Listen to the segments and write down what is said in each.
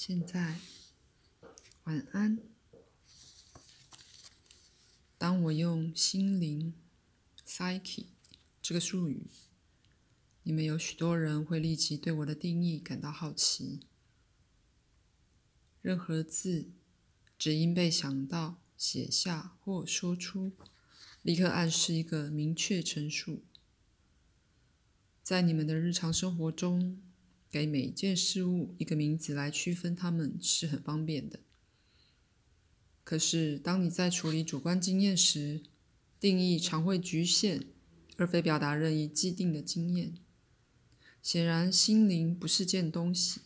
现在，晚安。当我用“心灵 ”（psyche） 这个术语，你们有许多人会立即对我的定义感到好奇。任何字只因被想到、写下或说出，立刻暗示一个明确陈述。在你们的日常生活中，给每一件事物一个名字来区分它们是很方便的。可是，当你在处理主观经验时，定义常会局限，而非表达任意既定的经验。显然，心灵不是件东西，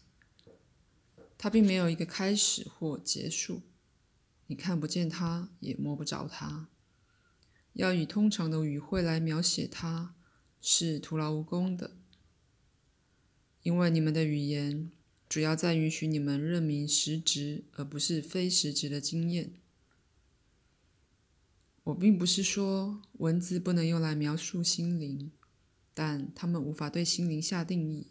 它并没有一个开始或结束。你看不见它，也摸不着它。要以通常的语汇来描写它，是徒劳无功的。因为你们的语言主要在允许你们认明实质而不是非实质的经验。我并不是说文字不能用来描述心灵，但他们无法对心灵下定义。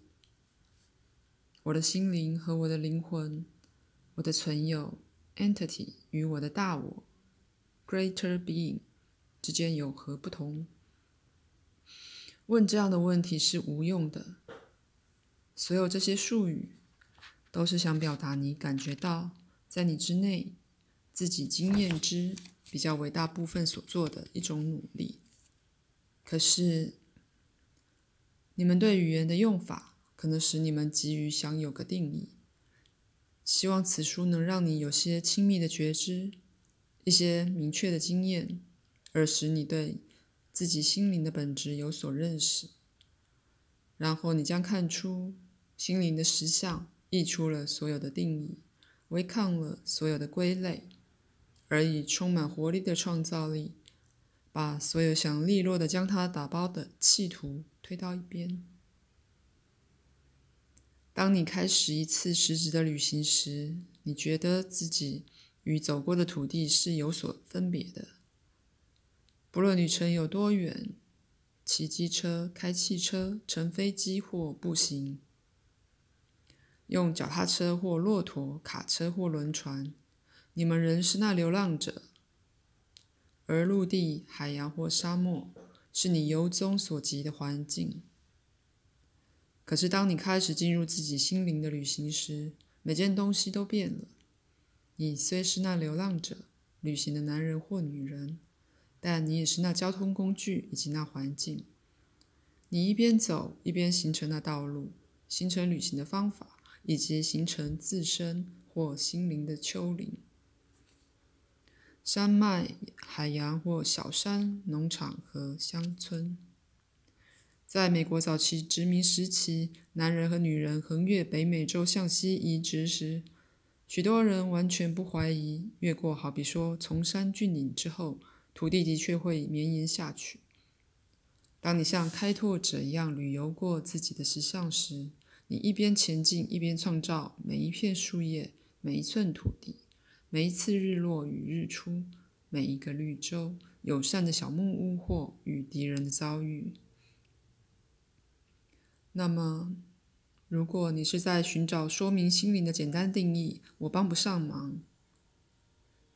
我的心灵和我的灵魂，我的存有 （entity） 与我的大我 （greater being） 之间有何不同？问这样的问题是无用的。所有这些术语，都是想表达你感觉到在你之内自己经验之比较伟大部分所做的一种努力。可是，你们对语言的用法可能使你们急于想有个定义，希望此书能让你有些亲密的觉知，一些明确的经验，而使你对自己心灵的本质有所认识。然后你将看出。心灵的实相溢出了所有的定义，违抗了所有的归类，而以充满活力的创造力，把所有想利落的将它打包的企图推到一边。当你开始一次实质的旅行时，你觉得自己与走过的土地是有所分别的。不论旅程有多远，骑机车、开汽车、乘飞机或步行。用脚踏车或骆驼、卡车或轮船，你们仍是那流浪者；而陆地、海洋或沙漠是你由衷所及的环境。可是，当你开始进入自己心灵的旅行时，每件东西都变了。你虽是那流浪者、旅行的男人或女人，但你也是那交通工具以及那环境。你一边走，一边形成那道路，形成旅行的方法。以及形成自身或心灵的丘陵、山脉、海洋或小山、农场和乡村。在美国早期殖民时期，男人和女人横越北美洲向西移植时，许多人完全不怀疑，越过好比说崇山峻岭之后，土地的确会绵延下去。当你像开拓者一样旅游过自己的石像时，你一边前进，一边创造每一片树叶、每一寸土地、每一次日落与日出、每一个绿洲、友善的小木屋或与敌人的遭遇。那么，如果你是在寻找说明心灵的简单定义，我帮不上忙。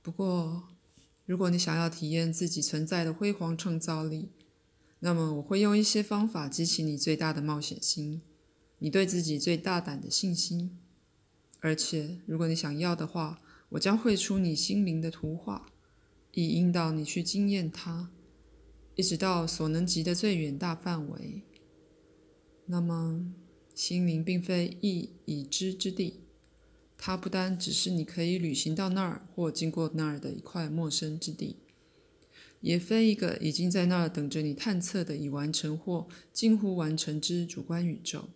不过，如果你想要体验自己存在的辉煌创造力，那么我会用一些方法激起你最大的冒险心。你对自己最大胆的信心，而且，如果你想要的话，我将绘出你心灵的图画，以引导你去经验它，一直到所能及的最远大范围。那么，心灵并非一已知之地，它不单只是你可以旅行到那儿或经过那儿的一块陌生之地，也非一个已经在那儿等着你探测的已完成或近乎完成之主观宇宙。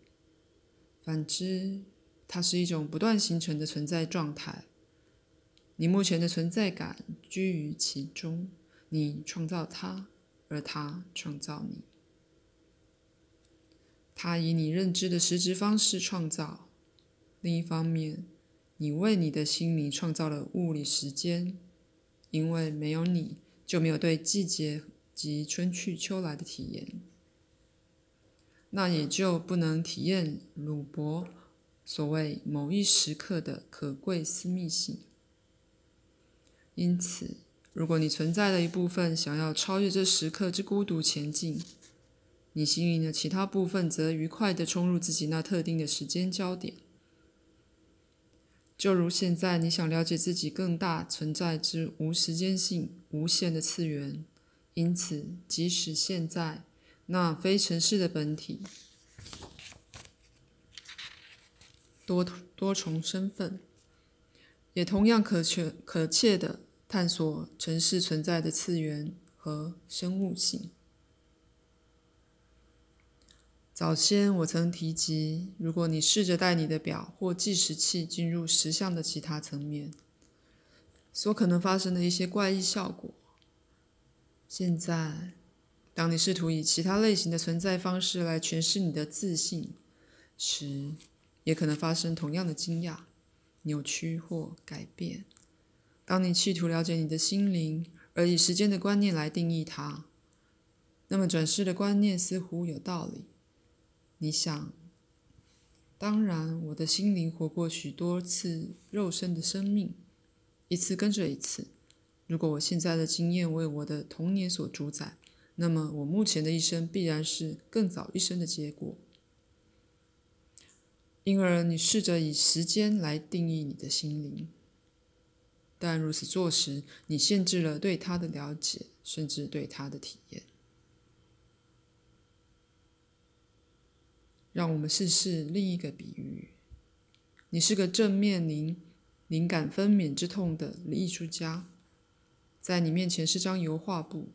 反之，它是一种不断形成的存在状态。你目前的存在感居于其中，你创造它，而它创造你。它以你认知的实质方式创造。另一方面，你为你的心灵创造了物理时间，因为没有你就没有对季节及春去秋来的体验。那也就不能体验鲁伯所谓某一时刻的可贵私密性。因此，如果你存在的一部分想要超越这时刻之孤独前进，你心灵的其他部分则愉快地冲入自己那特定的时间焦点。就如现在，你想了解自己更大存在之无时间性、无限的次元，因此，即使现在那非城市的本体。多多重身份，也同样可确可切的探索城市存在的次元和生物性。早先我曾提及，如果你试着带你的表或计时器进入实相的其他层面，所可能发生的一些怪异效果。现在，当你试图以其他类型的存在方式来诠释你的自信时，也可能发生同样的惊讶、扭曲或改变。当你企图了解你的心灵，而以时间的观念来定义它，那么转世的观念似乎有道理。你想，当然，我的心灵活过许多次肉身的生命，一次跟着一次。如果我现在的经验为我的童年所主宰，那么我目前的一生必然是更早一生的结果。因而，你试着以时间来定义你的心灵，但如此做时，你限制了对他的了解，甚至对他的体验。让我们试试另一个比喻：你是个正面临灵感分娩之痛的艺术家，在你面前是张油画布，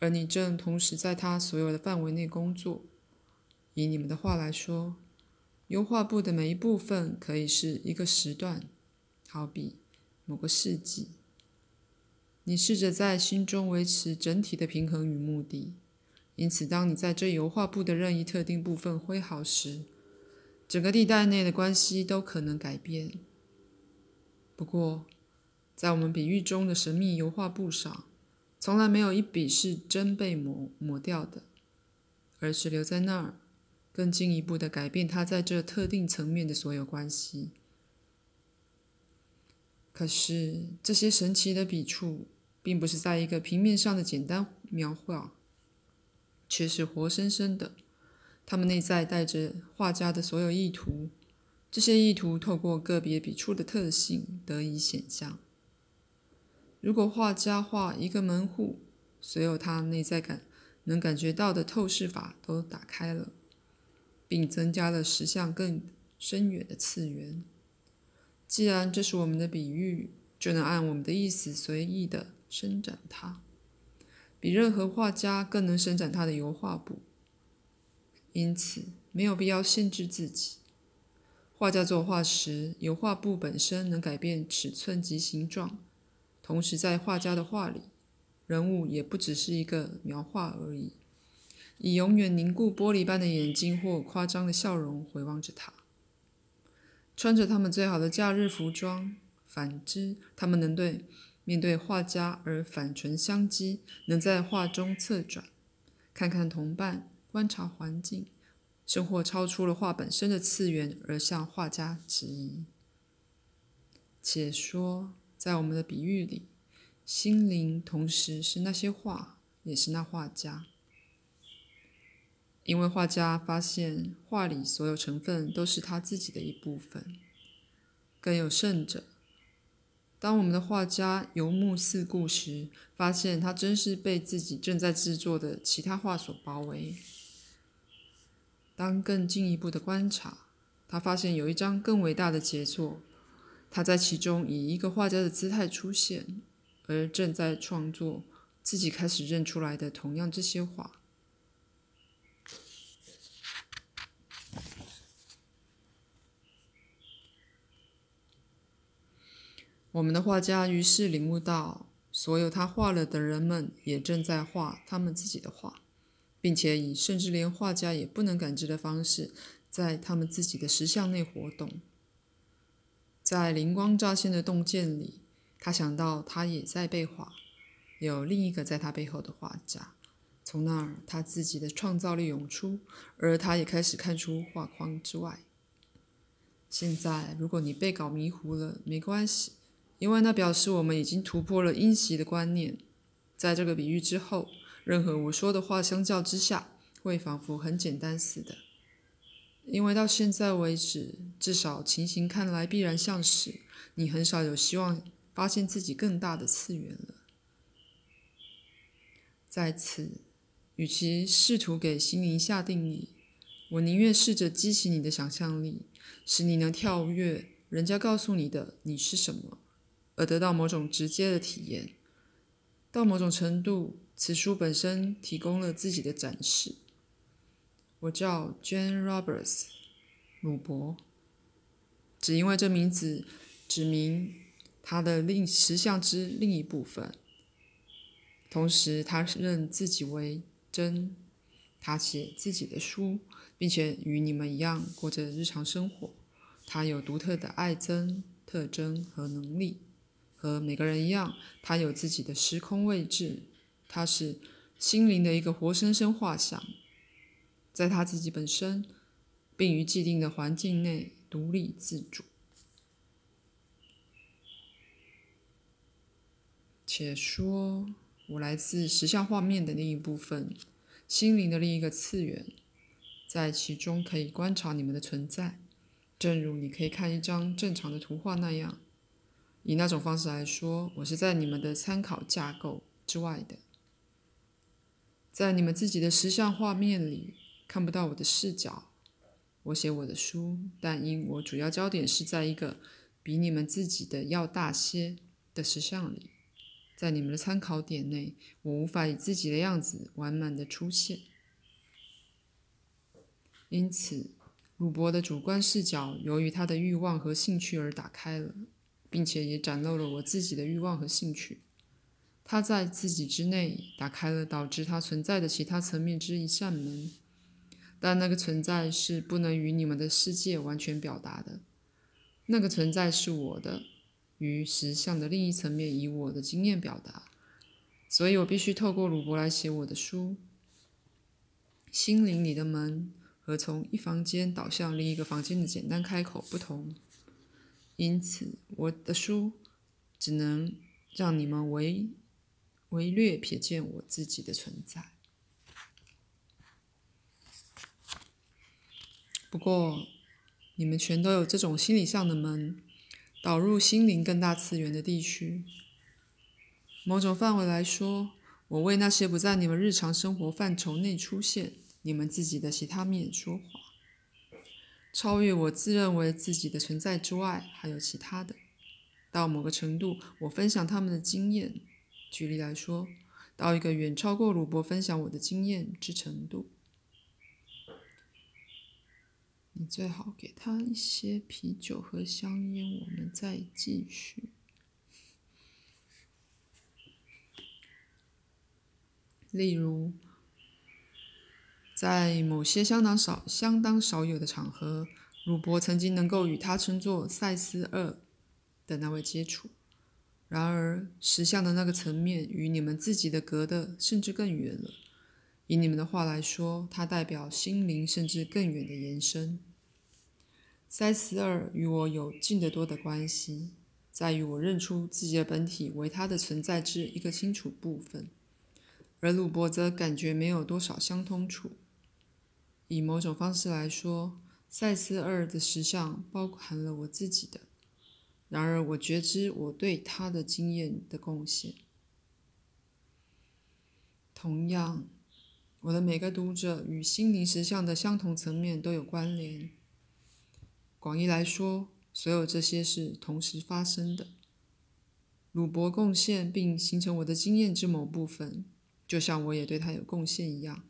而你正同时在他所有的范围内工作。以你们的话来说。油画布的每一部分可以是一个时段，好比某个世纪。你试着在心中维持整体的平衡与目的，因此，当你在这油画布的任意特定部分挥毫时，整个地带内的关系都可能改变。不过，在我们比喻中的神秘油画布上，从来没有一笔是真被抹抹掉的，而是留在那儿。更进一步的改变它在这特定层面的所有关系。可是这些神奇的笔触，并不是在一个平面上的简单描画，却是活生生的。它们内在带着画家的所有意图，这些意图透过个别笔触的特性得以显象。如果画家画一个门户，所有他内在感能感觉到的透视法都打开了。并增加了十项更深远的次元。既然这是我们的比喻，就能按我们的意思随意的伸展它，比任何画家更能伸展他的油画布。因此，没有必要限制自己。画家作画时，油画布本身能改变尺寸及形状，同时在画家的画里，人物也不只是一个描画而已。以永远凝固玻璃般的眼睛或夸张的笑容回望着他，穿着他们最好的假日服装。反之，他们能对面对画家而反唇相讥，能在画中侧转，看看同伴，观察环境，甚或超出了画本身的次元而向画家质疑。且说，在我们的比喻里，心灵同时是那些画，也是那画家。因为画家发现画里所有成分都是他自己的一部分。更有甚者，当我们的画家游目四顾时，发现他真是被自己正在制作的其他画所包围。当更进一步的观察，他发现有一张更伟大的杰作，他在其中以一个画家的姿态出现，而正在创作自己开始认出来的同样这些画。我们的画家于是领悟到，所有他画了的人们也正在画他们自己的画，并且以甚至连画家也不能感知的方式，在他们自己的石像内活动。在灵光乍现的洞见里，他想到他也在被画，有另一个在他背后的画家。从那儿，他自己的创造力涌出，而他也开始看出画框之外。现在，如果你被搞迷糊了，没关系，因为那表示我们已经突破了因袭的观念。在这个比喻之后，任何我说的话相较之下，会仿佛很简单似的。因为到现在为止，至少情形看来必然像是你很少有希望发现自己更大的次元了。在此，与其试图给心灵下定义，我宁愿试着激起你的想象力。使你能跳跃人家告诉你的你是什么，而得到某种直接的体验。到某种程度，此书本身提供了自己的展示。我叫 Jane Roberts，鲁伯，只因为这名字指明他的另实相之另一部分。同时，他认自己为真。他写自己的书，并且与你们一样过着日常生活。他有独特的爱憎特征和能力，和每个人一样，他有自己的时空位置。他是心灵的一个活生生画像，在他自己本身，并于既定的环境内独立自主。且说，我来自实像画面的另一部分，心灵的另一个次元，在其中可以观察你们的存在。正如你可以看一张正常的图画那样，以那种方式来说，我是在你们的参考架构之外的，在你们自己的实像画面里看不到我的视角。我写我的书，但因我主要焦点是在一个比你们自己的要大些的实像里，在你们的参考点内，我无法以自己的样子完满的出现，因此。鲁伯的主观视角由于他的欲望和兴趣而打开了，并且也展露了我自己的欲望和兴趣。他在自己之内打开了导致他存在的其他层面之一扇门，但那个存在是不能与你们的世界完全表达的。那个存在是我的，与实相的另一层面以我的经验表达，所以我必须透过鲁伯来写我的书。心灵里的门。和从一房间导向另一个房间的简单开口不同，因此我的书只能让你们微微略瞥见我自己的存在。不过，你们全都有这种心理上的门，导入心灵更大次元的地区。某种范围来说，我为那些不在你们日常生活范畴内出现。你们自己的其他面说话，超越我自认为自己的存在之外，还有其他的。到某个程度，我分享他们的经验。举例来说，到一个远超过鲁伯分享我的经验之程度。你最好给他一些啤酒和香烟，我们再继续。例如。在某些相当少、相当少有的场合，鲁伯曾经能够与他称作赛斯二的那位接触。然而，实相的那个层面与你们自己的隔得甚至更远了。以你们的话来说，它代表心灵甚至更远的延伸。赛斯二与我有近得多的关系，在于我认出自己的本体为它的存在之一个清楚部分，而鲁伯则感觉没有多少相通处。以某种方式来说，赛斯二的实相包含了我自己的。然而，我觉知我对他的经验的贡献。同样，我的每个读者与心灵实相的相同层面都有关联。广义来说，所有这些是同时发生的。鲁伯贡献并形成我的经验之某部分，就像我也对他有贡献一样。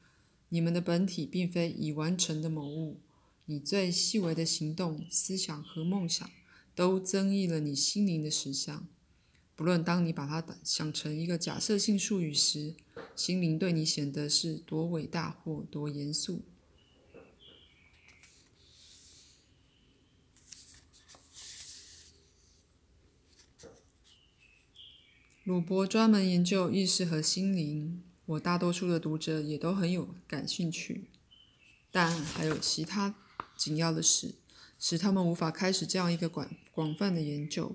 你们的本体并非已完成的某物，你最细微的行动、思想和梦想都增益了你心灵的实相。不论当你把它想成一个假设性术语时，心灵对你显得是多伟大或多严肃。鲁伯专门研究意识和心灵。我大多数的读者也都很有感兴趣，但还有其他紧要的事，使他们无法开始这样一个广广泛的研究。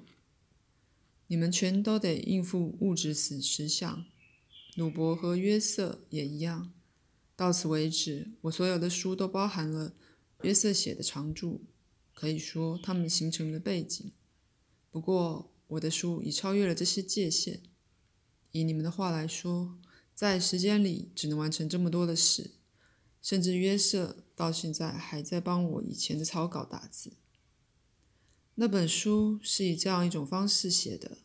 你们全都得应付物质死实相，鲁伯和约瑟也一样。到此为止，我所有的书都包含了约瑟写的长著，可以说他们形成了背景。不过，我的书已超越了这些界限。以你们的话来说，在时间里只能完成这么多的事。甚至约瑟到现在还在帮我以前的草稿打字。那本书是以这样一种方式写的：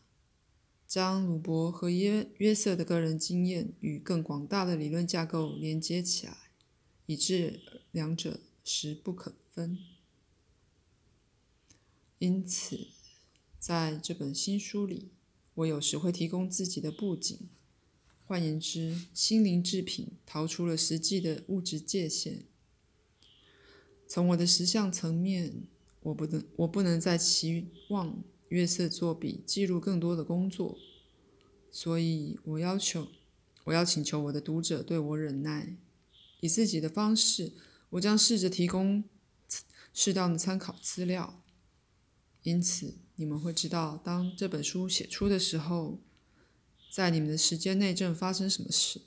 将鲁伯和约约瑟的个人经验与更广大的理论架构连接起来，以致两者实不可分。因此，在这本新书里，我有时会提供自己的布景。换言之，心灵制品逃出了实际的物质界限。从我的实相层面，我不能，我不能再期望约瑟作笔记录更多的工作，所以我要求，我要请求我的读者对我忍耐。以自己的方式，我将试着提供适当的参考资料。因此，你们会知道，当这本书写出的时候。在你们的时间内正发生什么事？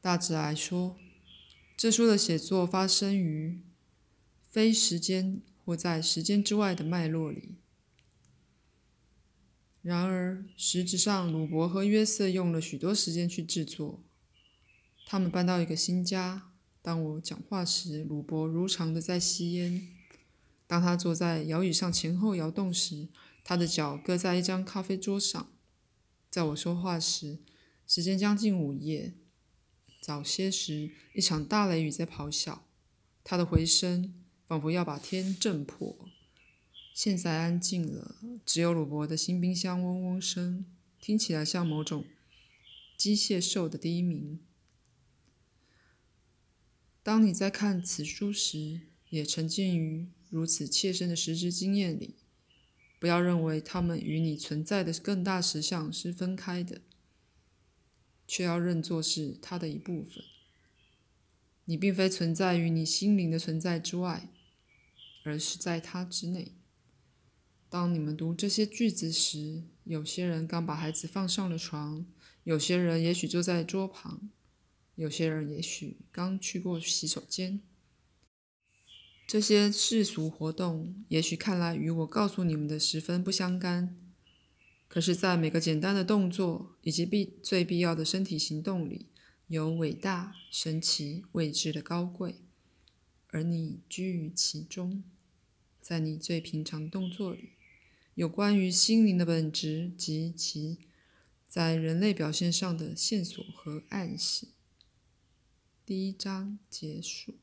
大致来说，这书的写作发生于非时间或在时间之外的脉络里。然而，实质上，鲁伯和约瑟用了许多时间去制作。他们搬到一个新家。当我讲话时，鲁伯如常的在吸烟。当他坐在摇椅上前后摇动时，他的脚搁在一张咖啡桌上。在我说话时，时间将近午夜。早些时，一场大雷雨在咆哮，它的回声仿佛要把天震破。现在安静了，只有鲁伯的新冰箱嗡嗡声，听起来像某种机械兽的低鸣。当你在看此书时，也沉浸于如此切身的实质经验里。不要认为他们与你存在的更大实相是分开的，却要认作是它的一部分。你并非存在于你心灵的存在之外，而是在它之内。当你们读这些句子时，有些人刚把孩子放上了床，有些人也许坐在桌旁，有些人也许刚去过洗手间。这些世俗活动也许看来与我告诉你们的十分不相干，可是，在每个简单的动作以及必最必要的身体行动里，有伟大、神奇、未知的高贵，而你居于其中。在你最平常动作里，有关于心灵的本质及其在人类表现上的线索和暗示。第一章结束。